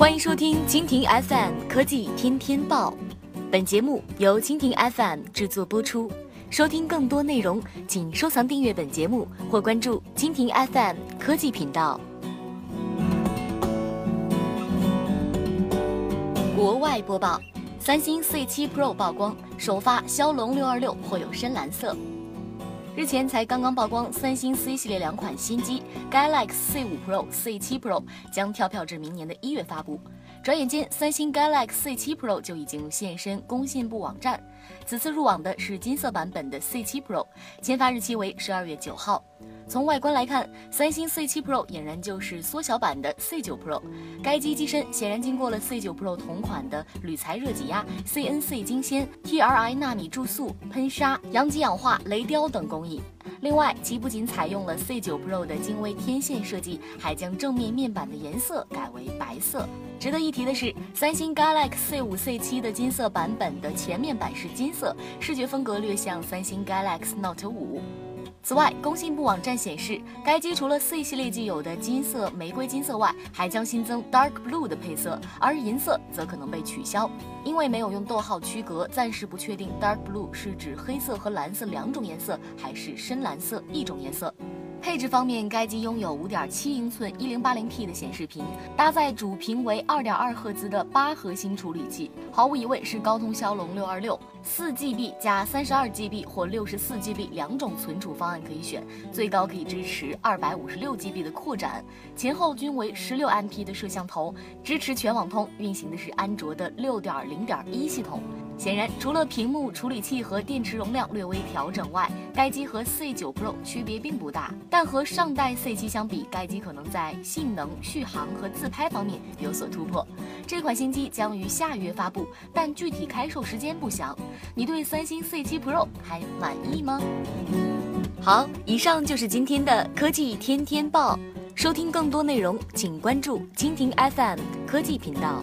欢迎收听蜻蜓 FM 科技天天报，本节目由蜻蜓 FM 制作播出。收听更多内容，请收藏订阅本节目或关注蜻蜓 FM 科技频道。国外播报：三星 C7 Pro 曝光，首发骁龙六二六或有深蓝色。之前才刚刚曝光，三星 C 系列两款新机 Galaxy C5 Pro、C7 Pro 将跳票至明年的一月发布。转眼间，三星 Galaxy C7 Pro 就已经现身工信部网站。此次入网的是金色版本的 C7 Pro，签发日期为十二月九号。从外观来看，三星 C7 Pro 俨然就是缩小版的 C9 Pro。该机机身显然经过了 C9 Pro 同款的铝材热挤压、CNC 精纤、TRI 纳米注塑、喷砂、阳极氧化、雷雕等工艺。另外，其不仅采用了 C9 Pro 的精微天线设计，还将正面面板的颜色改为白色。值得一提的是，三星 Galaxy C5、C7 的金色版本的前面板是金色，视觉风格略像三星 Galaxy Note 5。此外，工信部网站显示，该机除了 C 系列既有的金色、玫瑰金色外，还将新增 Dark Blue 的配色，而银色则可能被取消，因为没有用逗号区隔，暂时不确定 Dark Blue 是指黑色和蓝色两种颜色，还是深蓝色一种颜色。配置方面，该机拥有5.7英寸 1080P 的显示屏，搭载主频为2.2赫兹的八核心处理器，毫无疑问是高通骁龙626。4GB 加 32GB 或 64GB 两种存储方案可以选，最高可以支持 256GB 的扩展，前后均为 16MP 的摄像头，支持全网通，运行的是安卓的6.0.1系统。显然，除了屏幕、处理器和电池容量略微调整外，该机和 C9 Pro 区别并不大。但和上代 C7 相比，该机可能在性能、续航和自拍方面有所突破。这款新机将于下月发布，但具体开售时间不详。你对三星 C7 Pro 还满意吗？好，以上就是今天的科技天天报。收听更多内容，请关注蜻蜓 FM 科技频道。